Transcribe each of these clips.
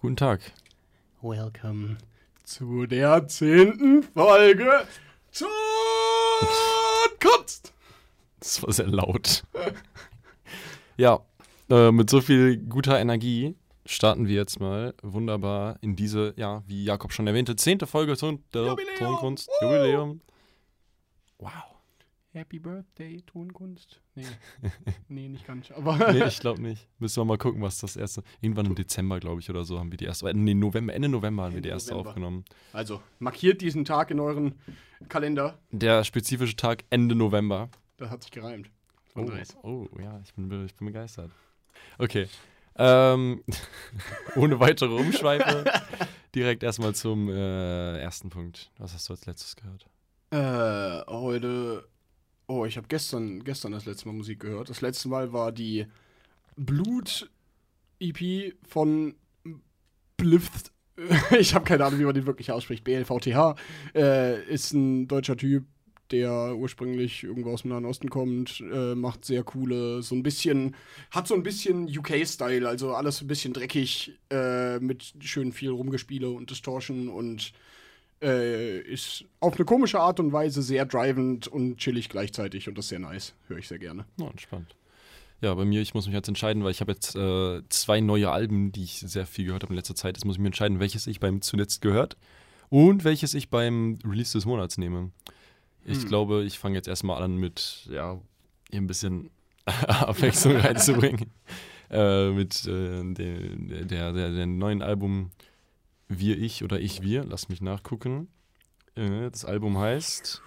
Guten Tag. Welcome zu der zehnten Folge Kunst. Das war sehr laut. ja, äh, mit so viel guter Energie starten wir jetzt mal wunderbar in diese, ja, wie Jakob schon erwähnte, zehnte Folge Jubiläum. Tonkunst. Woo. Jubiläum. Wow. Happy Birthday, Tonkunst. Nee, nee nicht ganz. Aber Nee, ich glaube nicht. Müssen wir mal gucken, was das erste. Irgendwann im Dezember, glaube ich, oder so haben wir die erste. Nee, November, Ende November haben wir die Ende erste November. aufgenommen. also, markiert diesen Tag in euren Kalender. Der spezifische Tag Ende November. Das hat sich gereimt. Oh, oh ja, ich bin, ich bin begeistert. Okay. Ähm, ohne weitere Umschweife, direkt erstmal zum äh, ersten Punkt. Was hast du als letztes gehört? Äh, heute. Oh, ich habe gestern, gestern das letzte Mal Musik gehört. Das letzte Mal war die Blut-EP von Blift. Ich habe keine Ahnung, wie man den wirklich ausspricht. BLVTH äh, ist ein deutscher Typ, der ursprünglich irgendwo aus dem Nahen Osten kommt, äh, macht sehr coole, so ein bisschen, hat so ein bisschen UK-Style, also alles ein bisschen dreckig, äh, mit schön viel Rumgespiele und Distortion und äh, ist auf eine komische Art und Weise sehr drivend und chillig gleichzeitig und das ist sehr nice. Höre ich sehr gerne. Oh, entspannt. Ja, bei mir, ich muss mich jetzt entscheiden, weil ich habe jetzt äh, zwei neue Alben, die ich sehr viel gehört habe in letzter Zeit. Jetzt muss ich mir entscheiden, welches ich beim zuletzt gehört und welches ich beim Release des Monats nehme. Ich Hm. glaube, ich fange jetzt erstmal an mit, ja, hier ein bisschen Abwechslung reinzubringen. äh, mit äh, der, der, der, der neuen Album Wir, Ich oder Ich, Wir. Lass mich nachgucken. Äh, das Album heißt,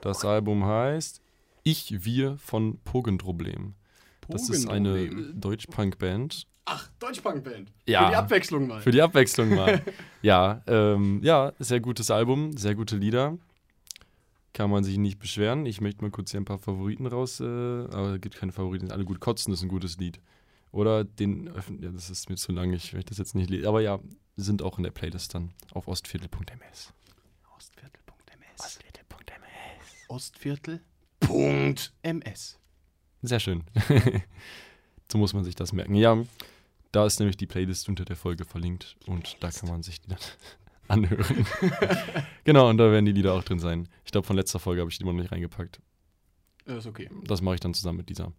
das Album heißt Ich, Wir von Pogenproblem. Das ist eine. Deutsch-Punk-Band. Ach, Deutschpunk-Band. Ja. Für die Abwechslung mal. Für die Abwechslung mal. ja, ähm, ja, sehr gutes Album, sehr gute Lieder. Kann man sich nicht beschweren. Ich möchte mal kurz hier ein paar Favoriten raus, äh, aber es gibt keine Favoriten, alle gut kotzen, das ist ein gutes Lied. Oder den, ja, das ist mir zu lang, ich möchte das jetzt nicht lesen. Aber ja, sind auch in der Playlist dann auf ostviertel.ms. Ostviertel.ms. Ostviertel.ms. Sehr schön. so muss man sich das merken. Ja, da ist nämlich die Playlist unter der Folge verlinkt und da kann man sich die dann anhören. genau, und da werden die Lieder auch drin sein. Ich glaube, von letzter Folge habe ich die immer noch nicht reingepackt. Äh, Ist okay. Das mache ich dann zusammen mit dieser.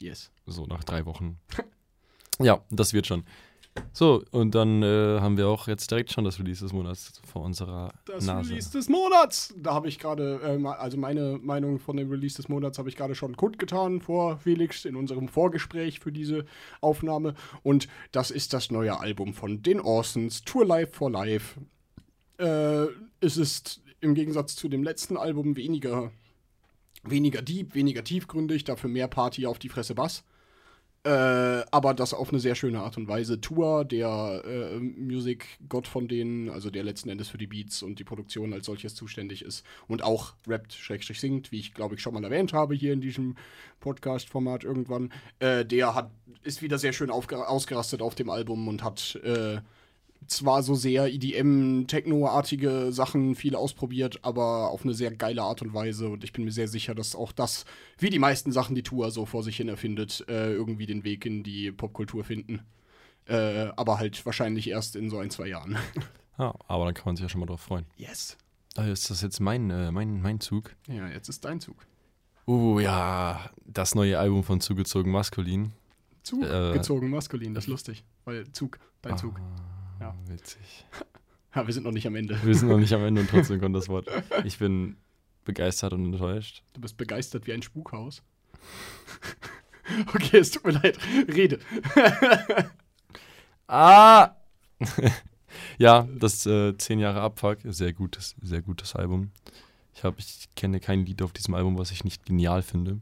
Yes. So nach drei Wochen. ja, das wird schon. So, und dann äh, haben wir auch jetzt direkt schon das Release des Monats vor unserer Das Nase. Release des Monats. Da habe ich gerade, äh, also meine Meinung von dem Release des Monats habe ich gerade schon kundgetan vor Felix in unserem Vorgespräch für diese Aufnahme. Und das ist das neue Album von den Orsons, Tour Life for Life. Äh, es ist im Gegensatz zu dem letzten Album weniger, weniger deep, weniger tiefgründig, dafür mehr Party auf die Fresse Bass. Äh, aber das auf eine sehr schöne Art und Weise. Tour, der äh, Music-Gott von denen, also der letzten Endes für die Beats und die Produktion als solches zuständig ist und auch rappt, Schrägstrich singt, wie ich glaube ich schon mal erwähnt habe hier in diesem Podcast-Format irgendwann, äh, der hat, ist wieder sehr schön ausgerastet auf dem Album und hat äh, zwar so sehr EDM-Techno-artige Sachen viel ausprobiert, aber auf eine sehr geile Art und Weise. Und ich bin mir sehr sicher, dass auch das, wie die meisten Sachen, die Tour so vor sich hin erfindet, äh, irgendwie den Weg in die Popkultur finden. Äh, aber halt wahrscheinlich erst in so ein, zwei Jahren. Ja, aber dann kann man sich ja schon mal drauf freuen. Yes. Äh, ist das jetzt mein, äh, mein, mein Zug? Ja, jetzt ist dein Zug. Oh ja, das neue Album von Zugezogen Maskulin. Zug Äh, gezogen, maskulin, das ist lustig. Weil Zug, dein Zug. Ah, Ja. Witzig. Ja, wir sind noch nicht am Ende. Wir sind noch nicht am Ende und trotzdem kommt das Wort. Ich bin begeistert und enttäuscht. Du bist begeistert wie ein Spukhaus. okay, es tut mir leid. Rede. Ah! ja, das äh, 10 Jahre Abfuck, sehr gutes, sehr gutes Album. Ich, hab, ich kenne kein Lied auf diesem Album, was ich nicht genial finde.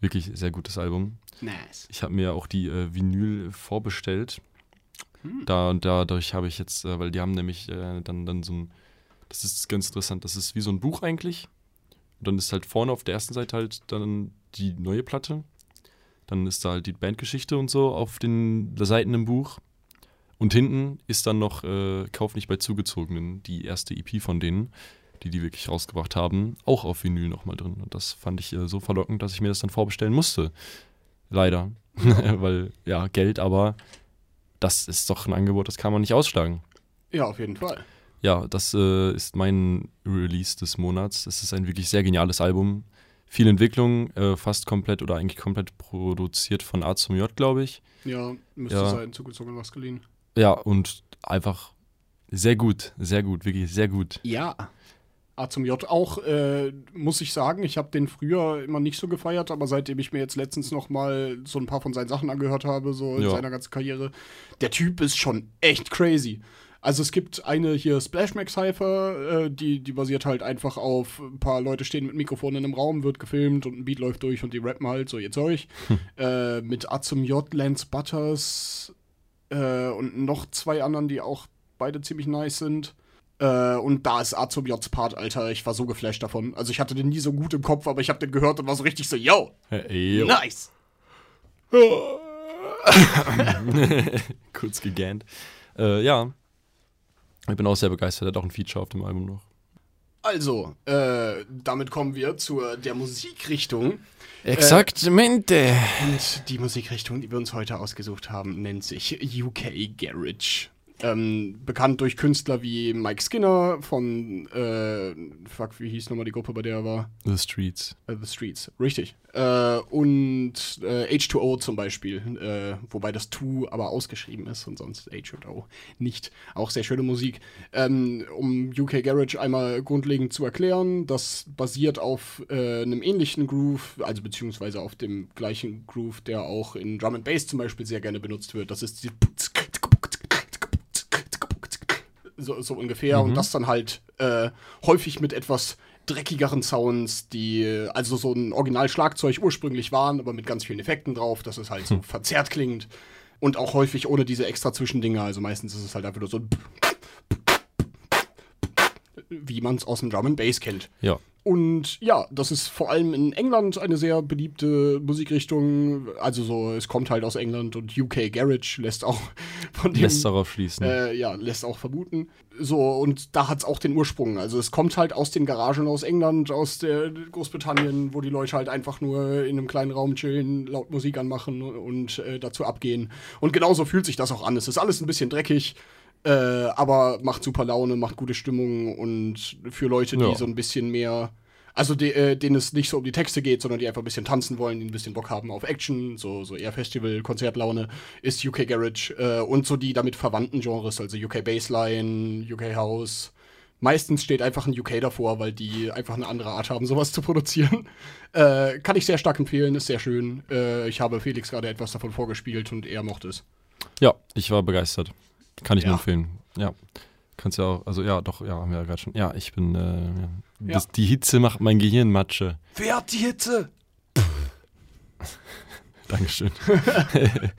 Wirklich sehr gutes Album. Nice. Ich habe mir auch die äh, Vinyl vorbestellt. Hm. Da und dadurch habe ich jetzt, äh, weil die haben nämlich äh, dann, dann so ein, das ist ganz interessant, das ist wie so ein Buch eigentlich. Und dann ist halt vorne auf der ersten Seite halt dann die neue Platte. Dann ist da halt die Bandgeschichte und so auf den Seiten im Buch. Und hinten ist dann noch äh, Kauf nicht bei Zugezogenen, die erste EP von denen, die die wirklich rausgebracht haben, auch auf Vinyl nochmal drin. Und das fand ich äh, so verlockend, dass ich mir das dann vorbestellen musste. Leider. Weil, ja, Geld, aber das ist doch ein Angebot, das kann man nicht ausschlagen. Ja, auf jeden Fall. Ja, das äh, ist mein Release des Monats. Es ist ein wirklich sehr geniales Album. Viel Entwicklung, äh, fast komplett oder eigentlich komplett produziert von A zum J, glaube ich. Ja, müsste Ja. sein, zugezogen was geliehen. Ja, und einfach sehr gut, sehr gut, wirklich sehr gut. Ja. A zum J auch, äh, muss ich sagen, ich habe den früher immer nicht so gefeiert, aber seitdem ich mir jetzt letztens noch mal so ein paar von seinen Sachen angehört habe, so in Ja. seiner ganzen Karriere, der Typ ist schon echt crazy. Also es gibt eine hier Splash Mac Cypher, äh, die, die basiert halt einfach auf ein paar Leute stehen mit Mikrofon in einem Raum, wird gefilmt und ein Beat läuft durch und die rappen halt so ihr Zeug. äh, mit A zum J, Lance Butters äh, und noch zwei anderen, die auch beide ziemlich nice sind. Äh, und da ist A zum J's Part, Alter. Ich war so geflasht davon. Also ich hatte den nie so gut im Kopf, aber ich habe den gehört und war so richtig so, yo, Hey, nice. Kurz gegähnt. Äh, ja. Ich bin auch sehr begeistert. Er hat auch ein Feature auf dem Album noch. Also, äh, damit kommen wir zu der Musikrichtung. Exaktamente. Und die Musikrichtung, die wir uns heute ausgesucht haben, nennt sich UK Garage. Ähm, bekannt durch Künstler wie Mike Skinner von, äh, fuck, wie hieß nochmal die Gruppe, bei der er war? The Streets. Äh, The Streets, richtig. Äh, und äh, H2O zum Beispiel, äh, wobei das 2 aber ausgeschrieben ist und sonst H&O nicht. Auch sehr schöne Musik. Ähm, um UK Garage einmal grundlegend zu erklären, das basiert auf äh, einem ähnlichen Groove, also beziehungsweise auf dem gleichen Groove, der auch in Drum and Bass zum Beispiel sehr gerne benutzt wird. Das ist die so, so ungefähr. Und das dann halt äh, häufig mit etwas dreckigeren Sounds, die also so ein Original-Schlagzeug ursprünglich waren, aber mit ganz vielen Effekten drauf, dass es halt so verzerrt klingt. Und auch häufig ohne diese extra Zwischendinger. Also meistens ist es halt einfach nur so ein wie man es aus dem Drum and Bass kennt. Ja. Und ja, das ist vor allem in England eine sehr beliebte Musikrichtung. Also so, es kommt halt aus England und UK Garage lässt auch von dem Lässt darauf schließen. äh, ja, lässt auch vermuten. So, und da hat es auch den Ursprung. Also es kommt halt aus den Garagen aus England, aus der Großbritannien, wo die Leute halt einfach nur in einem kleinen Raum chillen, laut Musik anmachen und äh, dazu abgehen. Und genauso fühlt sich das auch an. Es ist alles ein bisschen dreckig, äh, aber macht super Laune, macht gute Stimmung und für Leute, die Ja. so ein bisschen mehr. Also de, äh, denen es nicht so um die Texte geht, sondern die einfach ein bisschen tanzen wollen, die ein bisschen Bock haben auf Action, so, so eher Festival, Konzertlaune, ist UK Garage äh, und so die damit verwandten Genres, also UK Bassline, UK House. Meistens steht einfach ein UK davor, weil die einfach eine andere Art haben, sowas zu produzieren. Äh, kann ich sehr stark empfehlen, ist sehr schön. Äh, ich habe Felix gerade etwas davon vorgespielt und er mochte es. Ja, ich war begeistert. Kann ich Ja. nur empfehlen. Ja. Kannst ja auch, also ja, doch, ja, haben wir ja gerade schon. Ja, ich bin, äh, ja. Das, die Hitze macht mein Gehirn Matsche. Wer hat die Hitze? Dankeschön.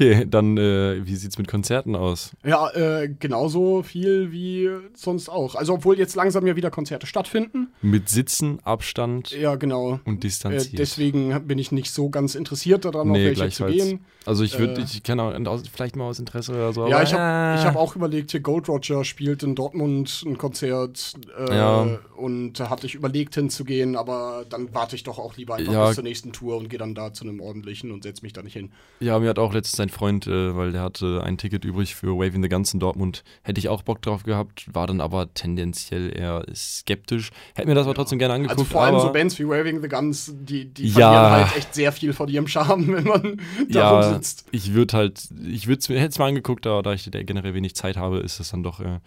okay, dann, äh, wie sieht's mit Konzerten aus? Ja, äh, genauso viel wie sonst auch. Also, obwohl jetzt langsam ja wieder Konzerte stattfinden. Mit Sitzen, Abstand Ja, genau. und Äh, distanziert. deswegen bin ich nicht so ganz interessiert daran, auf nee, welche zu gehen. Also ich würde, Äh, ich kann auch vielleicht mal aus Interesse oder so. Ja, ich habe äh, ich hab auch überlegt, hier Gold Roger spielt in Dortmund ein Konzert äh, Ja. und da hatte ich überlegt hinzugehen, aber dann warte ich doch auch lieber einfach Ja. bis zur nächsten Tour und gehe dann da zu einem ordentlichen und setze mich da nicht hin. Ja, mir hat auch letztens ein Freund, äh, weil der hatte ein Ticket übrig für Waving the Guns in Dortmund. Hätte ich auch Bock drauf gehabt, war dann aber tendenziell eher skeptisch. Hätte mir das aber trotzdem gerne angeguckt. Also vor allem so Bands wie Waving the Guns, die, die Ja. verlieren halt echt sehr viel von ihrem Charme, wenn man da ja, rumsitzt. ich würde halt, ich würde es mir, hätte es mal angeguckt, aber da ich generell wenig Zeit habe, ist es dann doch äh,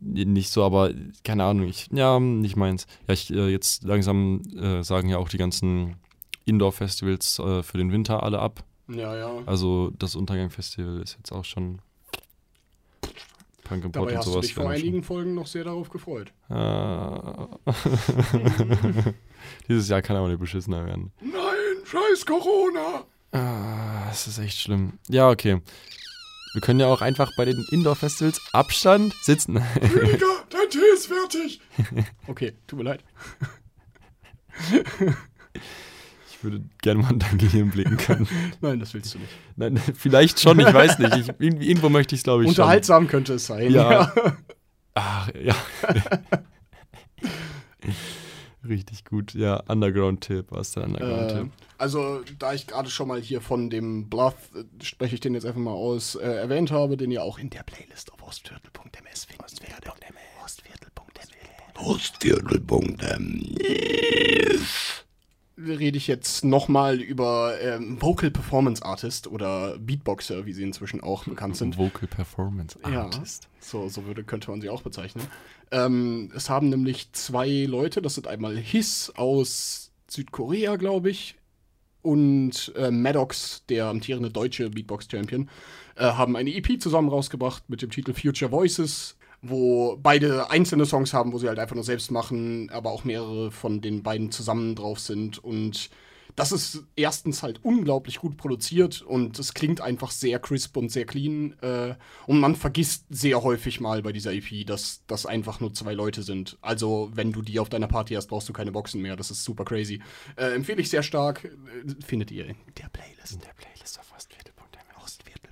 nicht so, aber keine Ahnung, ich, ja, nicht meins. Ja, ich, äh, jetzt langsam äh, sagen ja auch die ganzen Indoor-Festivals äh, für den Winter alle ab. Ja, ja. Also das Untergang-Festival ist jetzt auch schon Punk and Pot Dabei und hast du sowas. dich vor werden einigen Folgen noch sehr darauf gefreut. schon- Äh, Dieses Jahr kann aber nicht beschissener werden. Nein, scheiß Corona! Ah, es ist echt schlimm. Ja, okay. Wir können ja auch einfach bei den Indoor-Festivals Abstand sitzen. Rüdiger, dein Tee ist fertig! okay, tut mir leid. Ich würde gerne mal in dein Gehirn blicken können. Nein, das willst du nicht. Nein, vielleicht schon, ich weiß nicht. Ich, irgendwo möchte ich es, glaube ich, schon. Unterhaltsam könnte es sein. Ja. Ach, ja. Richtig gut. Ja, Underground-Tipp. Was ist der Äh, Underground-Tipp? Also, da ich gerade schon mal hier von dem Bluff, äh, spreche ich den jetzt einfach mal aus, äh, erwähnt habe, den ihr auch in der Playlist auf ostviertel.ms findet werdet. Ostviertel.ms. Rede ich jetzt nochmal über ähm, Vocal Performance Artist oder Beatboxer, wie sie inzwischen auch bekannt sind. Vocal Performance Artist. Ja, so, so würde, könnte man sie auch bezeichnen. Ähm, es haben nämlich zwei Leute, das sind einmal Hiss aus Südkorea, glaube ich, und äh, Maddox, der amtierende deutsche Beatbox-Champion, äh, haben eine EP zusammen rausgebracht mit dem Titel Future Voices, wo beide einzelne Songs haben, wo sie halt einfach nur selbst machen, aber auch mehrere von den beiden zusammen drauf sind und das ist erstens halt unglaublich gut produziert und es klingt einfach sehr crisp und sehr clean. Äh, und man vergisst sehr häufig mal bei dieser EP, dass das einfach nur zwei Leute sind. Also, wenn du die auf deiner Party hast, brauchst du keine Boxen mehr. Das ist super crazy. Äh, empfehle ich sehr stark. Äh, findet ihr in der Playlist. In der Playlist auf ostviertel.ms. Ostviertel.ms.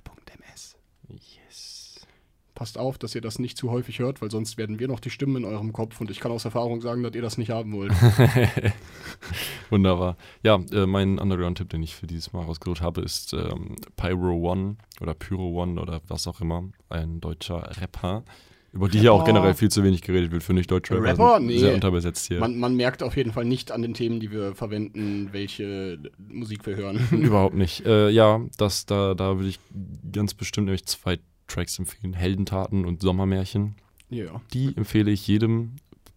Passt auf, dass ihr das nicht zu häufig hört, weil sonst werden wir noch die Stimmen in eurem Kopf und ich kann aus Erfahrung sagen, dass ihr das nicht haben wollt. Wunderbar. Ja, äh, mein Underground-Tipp, den ich für dieses Mal rausgesucht habe, ist ähm, Pyro One oder Pyro One oder was auch immer. Ein deutscher Rapper, über die hier auch generell viel zu wenig geredet wird, finde ich. Deutsche Rapper, Rapper? Nee. sehr unterbesetzt hier. Man, man merkt auf jeden Fall nicht an den Themen, die wir verwenden, welche Musik wir hören. Überhaupt nicht. Äh, ja, das, da, da würde ich ganz bestimmt nämlich zwei Tracks empfehlen. Heldentaten und Sommermärchen. ja. Die empfehle ich jedem.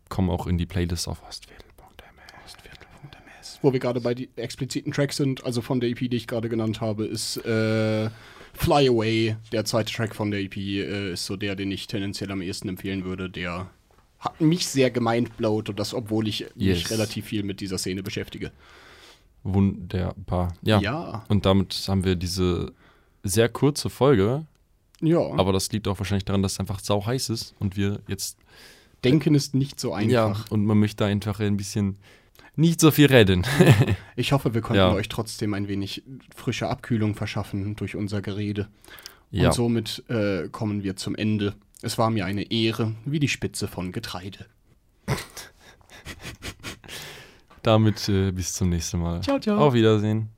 Kommen auch in die Playlist auf ostviertel.ms. Wo wir gerade bei die expliziten Tracks sind, also von der EP, die ich gerade genannt habe, ist äh, Fly Away, der zweite Track von der EP, äh, ist so der, den ich tendenziell am ehesten empfehlen würde. Der hat mich sehr gemindblowt und das, obwohl ich mich Yes. relativ viel mit dieser Szene beschäftige. Wunderbar. Ja. Ja. Und damit haben wir diese sehr kurze Folge. Ja. Aber das liegt auch wahrscheinlich daran, dass es einfach sau heiß ist und wir jetzt. Denken ist nicht so einfach. Ja, und man möchte einfach ein bisschen nicht so viel reden. Ich hoffe, wir konnten Ja. euch trotzdem ein wenig frische Abkühlung verschaffen durch unser Gerede. ja. Und somit äh, kommen wir zum Ende. Es war mir eine Ehre, wie die Spitze von Getreide. Damit äh, bis zum nächsten Mal. Ciao, ciao. Auf Wiedersehen.